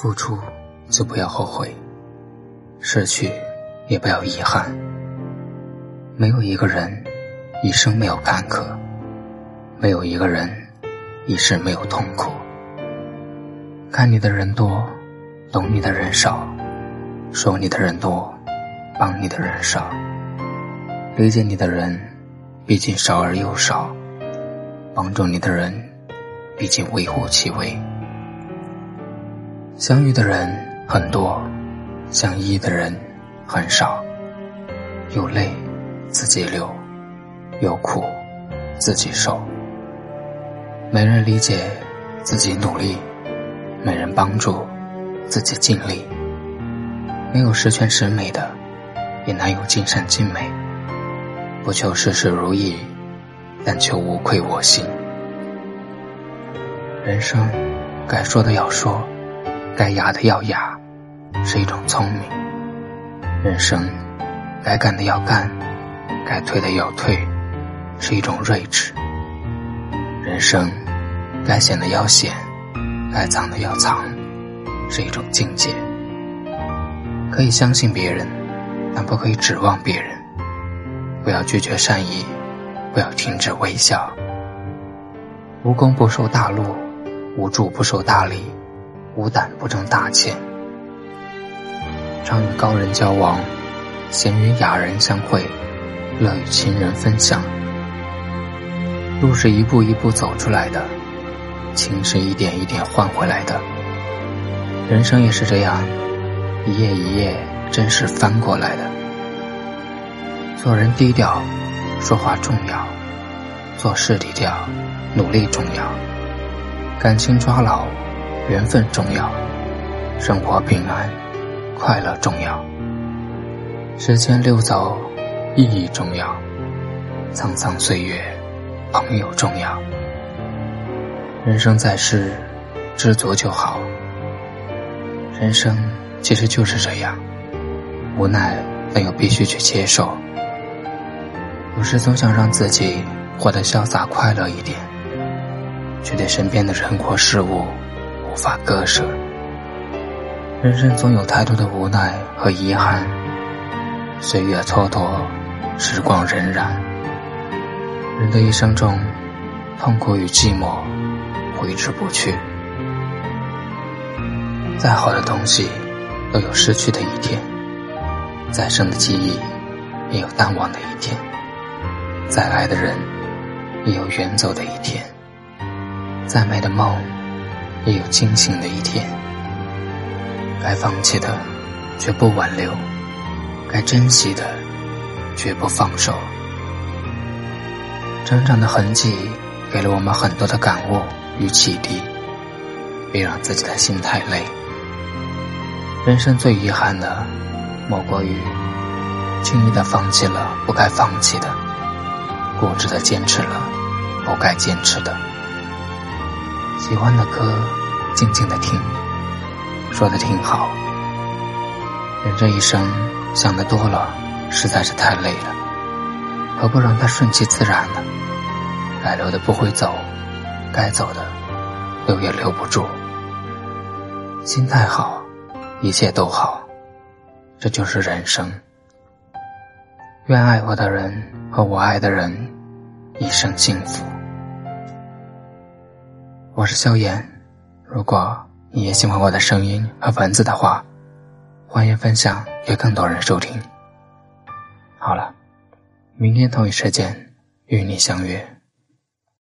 付出就不要后悔，失去也不要遗憾。没有一个人一生没有坎坷，没有一个人一世没有痛苦。看你的人多，懂你的人少；说你的人多，帮你的人少。理解你的人毕竟少而又少，帮助你的人毕竟微乎其微。相遇的人很多，相依的人很少。有泪自己流，有苦自己受。没人理解，自己努力；没人帮助，自己尽力。没有十全十美的，也难有尽善尽美。不求事事如意，但求无愧我心。人生该说的要说。该哑的要哑，是一种聪明；人生该干的要干，该退的要退，是一种睿智；人生该显的要显，该藏的要藏，是一种境界。可以相信别人，但不可以指望别人；不要拒绝善意，不要停止微笑。无功不受大禄，无助不受大利。无胆不争大钱，常与高人交往，闲与雅人相会，乐与亲人分享。路是一步一步走出来的，情是一点一点换回来的。人生也是这样，一页一页真实翻过来的。做人低调，说话重要；做事低调，努力重要；感情抓牢。缘分重要，生活平安，快乐重要。时间溜走，意义重要。沧桑岁月，朋友重要。人生在世，知足就好。人生其实就是这样，无奈但又必须去接受。有时总想让自己活得潇洒快乐一点，却对身边的人或事物。无法割舍，人生总有太多的无奈和遗憾。岁月蹉跎，时光荏苒。人的一生中，痛苦与寂寞挥之不去。再好的东西，都有失去的一天；再深的记忆，也有淡忘的一天；再爱的人，也有远走的一天；再美的梦。也有惊醒的一天，该放弃的绝不挽留，该珍惜的绝不放手。成长的痕迹给了我们很多的感悟与启迪，别让自己的心太累。人生最遗憾的，莫过于轻易的放弃了不该放弃的，固执的坚持了不该坚持的。喜欢的歌，静静的听，说的挺好。人这一生想的多了，实在是太累了，何不让它顺其自然呢？该留的不会走，该走的留也留不住。心态好，一切都好，这就是人生。愿爱我的人和我爱的人一生幸福。我是萧炎，如果你也喜欢我的声音和文字的话，欢迎分享给更多人收听。好了，明天同一时间与你相约。